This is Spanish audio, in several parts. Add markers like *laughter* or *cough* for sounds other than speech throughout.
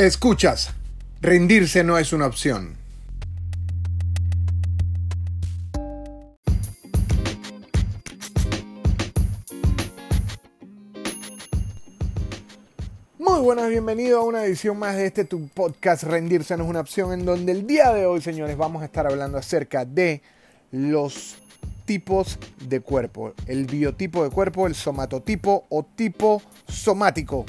Escuchas, rendirse no es una opción. Muy buenas, bienvenido a una edición más de este tu podcast Rendirse no es una opción en donde el día de hoy, señores, vamos a estar hablando acerca de los tipos de cuerpo, el biotipo de cuerpo, el somatotipo o tipo somático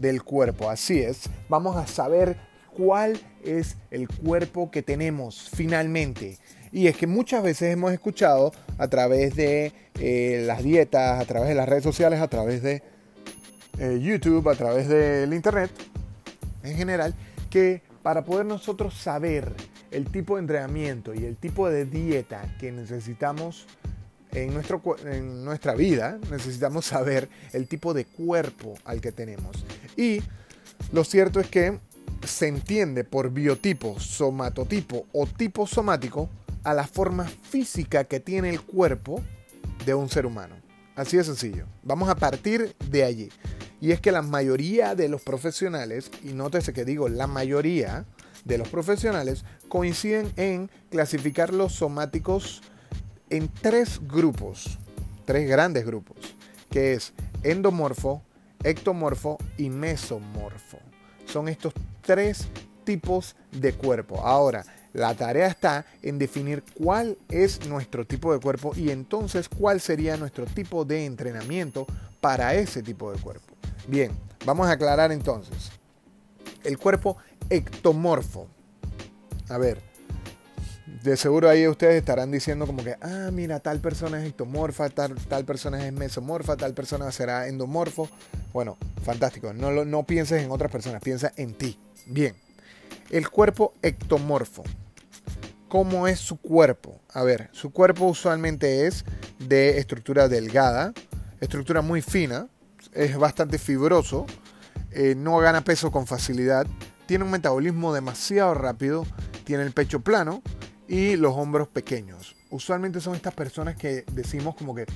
del cuerpo. Así es, vamos a saber cuál es el cuerpo que tenemos finalmente. Y es que muchas veces hemos escuchado a través de eh, las dietas, a través de las redes sociales, a través de eh, YouTube, a través del Internet, en general, que para poder nosotros saber el tipo de entrenamiento y el tipo de dieta que necesitamos en, nuestro, en nuestra vida, necesitamos saber el tipo de cuerpo al que tenemos. Y lo cierto es que se entiende por biotipo, somatotipo o tipo somático a la forma física que tiene el cuerpo de un ser humano. Así de sencillo. Vamos a partir de allí. Y es que la mayoría de los profesionales, y nótese que digo la mayoría de los profesionales, coinciden en clasificar los somáticos en tres grupos, tres grandes grupos, que es endomorfo, ectomorfo y mesomorfo. Son estos tres tipos de cuerpo. Ahora, la tarea está en definir cuál es nuestro tipo de cuerpo y entonces cuál sería nuestro tipo de entrenamiento para ese tipo de cuerpo. Bien, vamos a aclarar entonces. El cuerpo ectomorfo. A ver, de seguro ahí ustedes estarán diciendo como que, ah, mira, tal persona es ectomorfa, tal, tal persona es mesomorfa, tal persona será endomorfo. Bueno, fantástico. No, no pienses en otras personas, piensa en ti. Bien. El cuerpo ectomorfo. ¿Cómo es su cuerpo? A ver, su cuerpo usualmente es de estructura delgada, estructura muy fina, es bastante fibroso, eh, no gana peso con facilidad, tiene un metabolismo demasiado rápido, tiene el pecho plano, y los hombros pequeños. Usualmente son estas personas que decimos como que,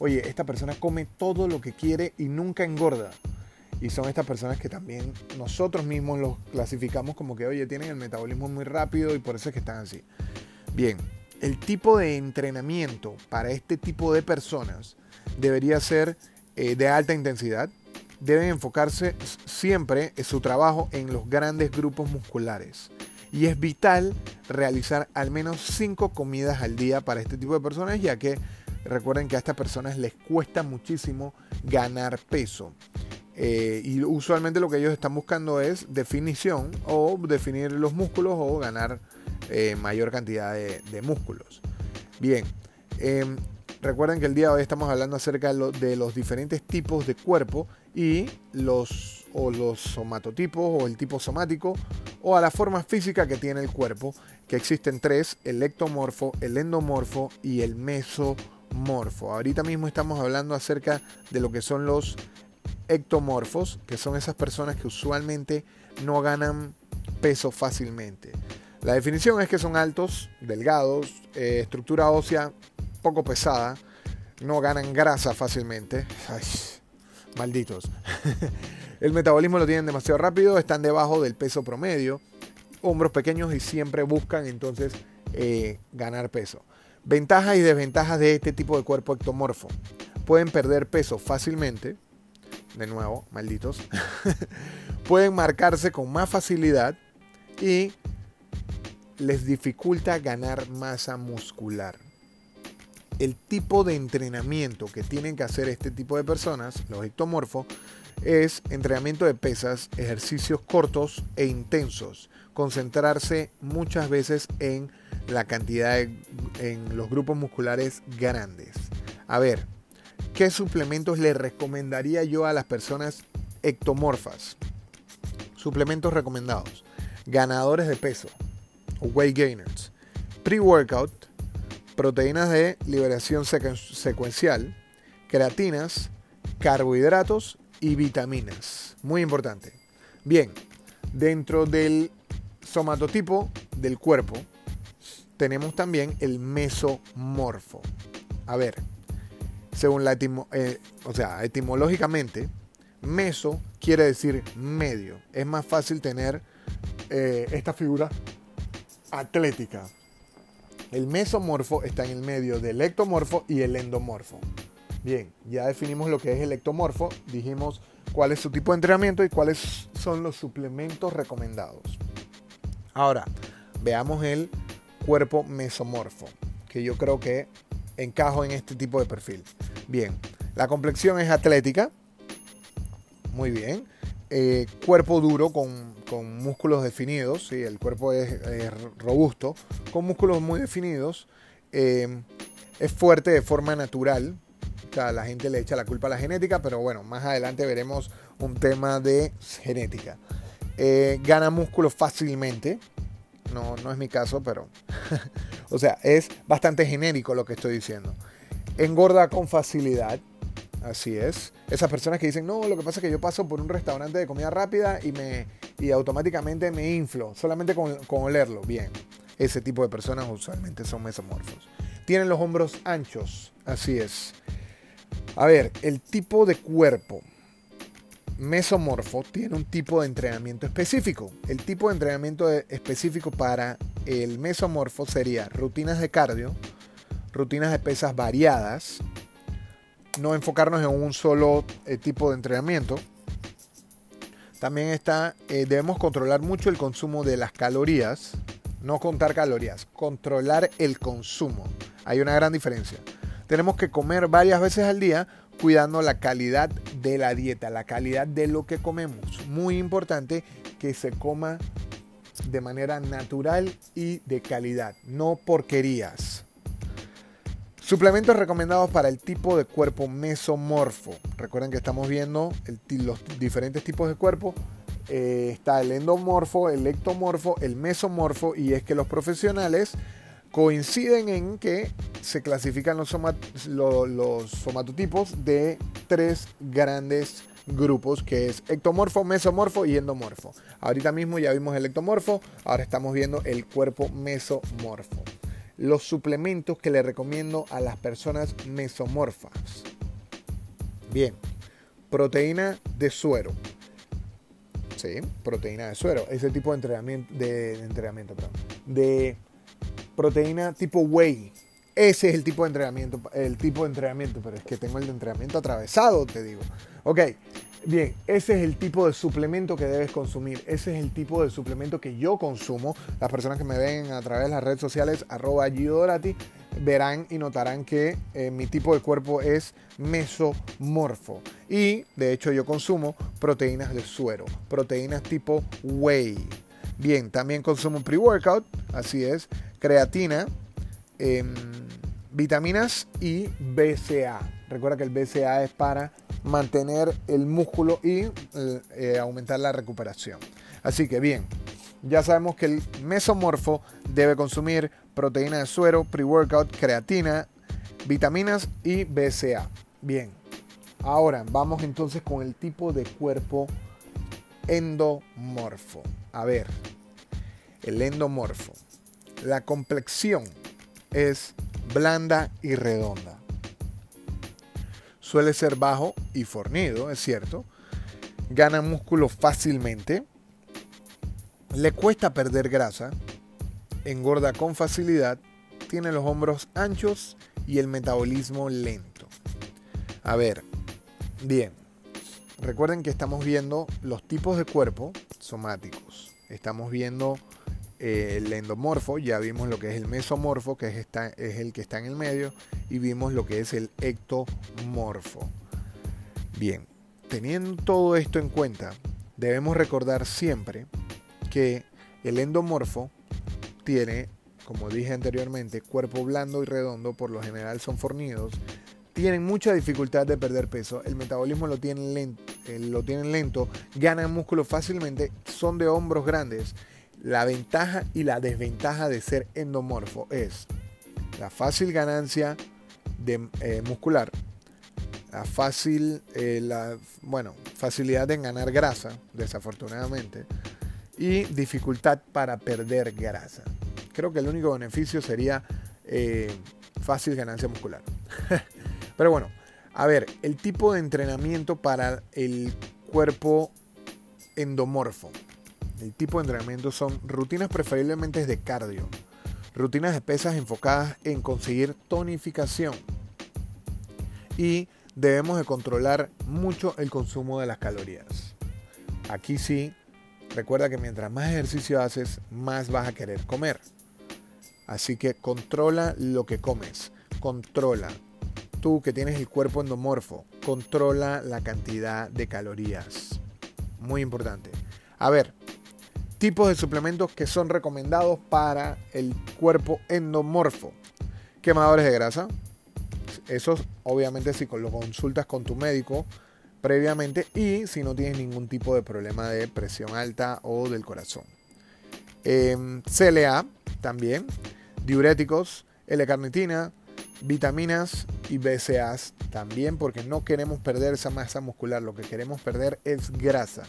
oye, esta persona come todo lo que quiere y nunca engorda. Y son estas personas que también nosotros mismos los clasificamos como que, oye, tienen el metabolismo muy rápido y por eso es que están así. Bien, el tipo de entrenamiento para este tipo de personas debería ser eh, de alta intensidad. Deben enfocarse siempre en su trabajo en los grandes grupos musculares y es vital realizar al menos 5 comidas al día para este tipo de personas, ya que recuerden que a estas personas les cuesta muchísimo ganar peso. Eh, y usualmente lo que ellos están buscando es definición o definir los músculos o ganar eh, mayor cantidad de, músculos. Bien, em, recuerden que el día de hoy estamos hablando acerca de los diferentes tipos de cuerpo y los o los somatotipos o el tipo somático o a la forma física que tiene el cuerpo, que existen tres, el ectomorfo, el endomorfo y el mesomorfo. Ahorita mismo estamos hablando acerca de lo que son los ectomorfos, que son esas personas que usualmente no ganan peso fácilmente. La definición es que son altos, delgados, eh, estructura ósea poco pesada, no ganan grasa fácilmente. Malditos. *laughs* El metabolismo lo tienen demasiado rápido, están debajo del peso promedio, hombros pequeños y siempre buscan entonces eh, ganar peso. Ventajas y desventajas de este tipo de cuerpo ectomorfo. Pueden perder peso fácilmente, de nuevo, malditos. *laughs* Pueden marcarse con más facilidad y les dificulta ganar masa muscular. El tipo de entrenamiento que tienen que hacer este tipo de personas, los ectomorfos, es entrenamiento de pesas, ejercicios cortos e intensos, concentrarse muchas veces en la cantidad en los grupos musculares grandes. A ver, ¿qué suplementos le recomendaría yo a las personas ectomorfas? Suplementos recomendados. Ganadores de peso weight gainers. Pre-workout, proteínas de liberación secuencial, creatinas, carbohidratos y vitaminas. Muy importante. Bien, dentro del somatotipo del cuerpo tenemos también el mesomorfo. A ver, según la etimo, eh, o sea, etimológicamente, Meso quiere decir medio. Es más fácil tener eh, esta figura atlética. El mesomorfo está en el medio del ectomorfo y el endomorfo. Bien, ya definimos lo que es el ectomorfo, dijimos cuál es su tipo de entrenamiento y cuáles son los suplementos recomendados. Ahora, veamos el cuerpo mesomorfo, que yo creo que encajo en este tipo de perfil. Bien, la complexión es atlética, muy bien. Eh, cuerpo duro con, músculos definidos, ¿sí? el cuerpo es, robusto, con músculos muy definidos. Eh, es fuerte de forma natural. la gente le echa la culpa a la genética, pero bueno, más adelante veremos un tema de genética. Eh, gana músculo fácilmente. No, no es mi caso, pero. *laughs* o sea, es bastante genérico lo que estoy diciendo. Engorda con facilidad. Así es. Esas personas que dicen, no, lo que pasa es que yo paso por un restaurante de comida rápida y, me, y automáticamente me inflo, solamente con, con olerlo. Bien, ese tipo de personas usualmente son mesomorfos. Tienen los hombros anchos, así es. A ver, el tipo de cuerpo mesomorfo tiene un tipo de entrenamiento específico. El tipo de entrenamiento específico para el mesomorfo sería rutinas de cardio, rutinas de pesas variadas, no enfocarnos en un solo eh, tipo de entrenamiento. También está, eh, debemos controlar mucho el consumo de las calorías, no contar calorías, controlar el consumo. Hay una gran diferencia. Tenemos que comer varias veces al día cuidando la calidad de la dieta, la calidad de lo que comemos. Muy importante que se coma de manera natural y de calidad, no porquerías. Suplementos recomendados para el tipo de cuerpo mesomorfo. Recuerden que estamos viendo los diferentes tipos de cuerpo. Eh, está el endomorfo, el ectomorfo, el mesomorfo y es que los profesionales coinciden en que se clasifican los, los somatotipos de tres grandes grupos que es ectomorfo, mesomorfo y endomorfo. Ahorita mismo ya vimos el ectomorfo, ahora estamos viendo el cuerpo mesomorfo los suplementos que le recomiendo a las personas mesomorfas. Bien, proteína de suero. Sí, proteína de suero. Ese tipo de entrenamiento, de, entrenamiento, de proteína tipo whey. Ese es el tipo de entrenamiento, el tipo de entrenamiento, pero es que tengo el de entrenamiento atravesado, te digo. Ok, Bien, ese es el tipo de suplemento que debes consumir. Ese es el tipo de suplemento que yo consumo. Las personas que me ven a través de las redes sociales, arroba Gidorati, verán y notarán que eh, mi tipo de cuerpo es mesomorfo. Y de hecho yo consumo proteínas de suero, proteínas tipo whey. Bien, también consumo pre-workout, así es, creatina, em, vitaminas y BCA. Recuerda que el BCA es para mantener el músculo y eh, eh, aumentar la recuperación. Así que bien, ya sabemos que el mesomorfo debe consumir proteína de suero, pre-workout, creatina, vitaminas y BCA. Bien, ahora vamos entonces con el tipo de cuerpo endomorfo. A ver, el endomorfo. La complexión es blanda y redonda. Suele ser bajo y fornido, es cierto. Gana músculo fácilmente. Le cuesta perder grasa. Engorda con facilidad. Tiene los hombros anchos y el metabolismo lento. A ver, bien. Recuerden que estamos viendo los tipos de cuerpo somáticos. Estamos viendo eh, el endomorfo, ya vimos lo que es el mesomorfo, que es, es el que está en el medio, y vimos lo que es el ectomorfo. Bien, teniendo todo esto en cuenta, debemos recordar siempre que el endomorfo tiene, como dije anteriormente, cuerpo blando y redondo, por lo general son fornidos, tienen mucha dificultad de perder peso, el metabolismo lo tienen lento, eh, lo tienen lento ganan músculo fácilmente, son de hombros grandes la ventaja y la desventaja de ser endomorfo es la fácil ganancia de, eh, muscular, la fácil, eh, la, bueno, facilidad en ganar grasa, desafortunadamente, y dificultad para perder grasa. Creo que el único beneficio sería eh, fácil ganancia muscular. *laughs* Pero bueno, A ver, el tipo de entrenamiento para el cuerpo endomorfo. El tipo de entrenamiento son rutinas preferiblemente de cardio, rutinas de pesas enfocadas en conseguir tonificación y debemos de controlar mucho el consumo de las calorías. Aquí sí, recuerda que mientras más ejercicio haces, más vas a querer comer. Así que controla lo que comes, controla. Tú que tienes el cuerpo endomorfo, controla la cantidad de calorías. Muy importante. A ver, tipos de suplementos que son recomendados para el cuerpo endomorfo. Quemadores de grasa. Eso obviamente si lo consultas con tu médico previamente y si no tienes ningún tipo de problema de presión alta o del corazón. Em, CLA también, diuréticos, L-carnitina, vitaminas y BCAAs también porque no queremos perder esa masa muscular, lo que queremos perder es grasa.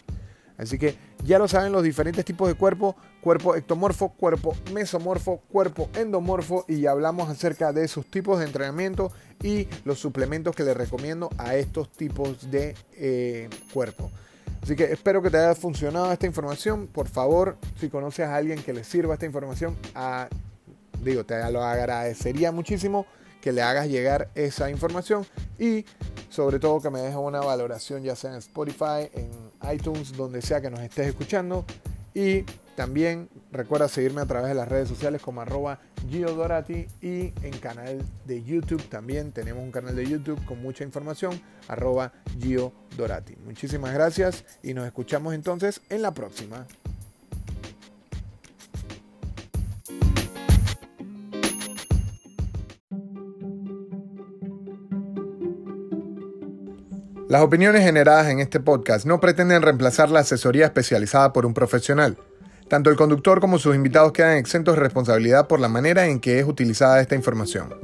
Así que ya lo saben los diferentes tipos de cuerpo, cuerpo ectomorfo, cuerpo mesomorfo, cuerpo endomorfo y ya hablamos acerca de sus tipos de entrenamiento y los suplementos que les recomiendo a estos tipos de eh, cuerpo. Así que espero que te haya funcionado esta información. Por favor, si conoces a alguien que le sirva esta información, a, digo, te lo agradecería muchísimo que le hagas llegar esa información y sobre todo que me dejes una valoración ya sea en Spotify, en iTunes, donde sea que nos estés escuchando. Y también recuerda seguirme a través de las redes sociales como arroba Giodorati y en canal de YouTube también tenemos un canal de YouTube con mucha información arroba Giodorati. Muchísimas gracias y nos escuchamos entonces en la próxima. Las opiniones generadas en este podcast no pretenden reemplazar la asesoría especializada por un profesional. Tanto el conductor como sus invitados quedan exentos de responsabilidad por la manera en que es utilizada esta información.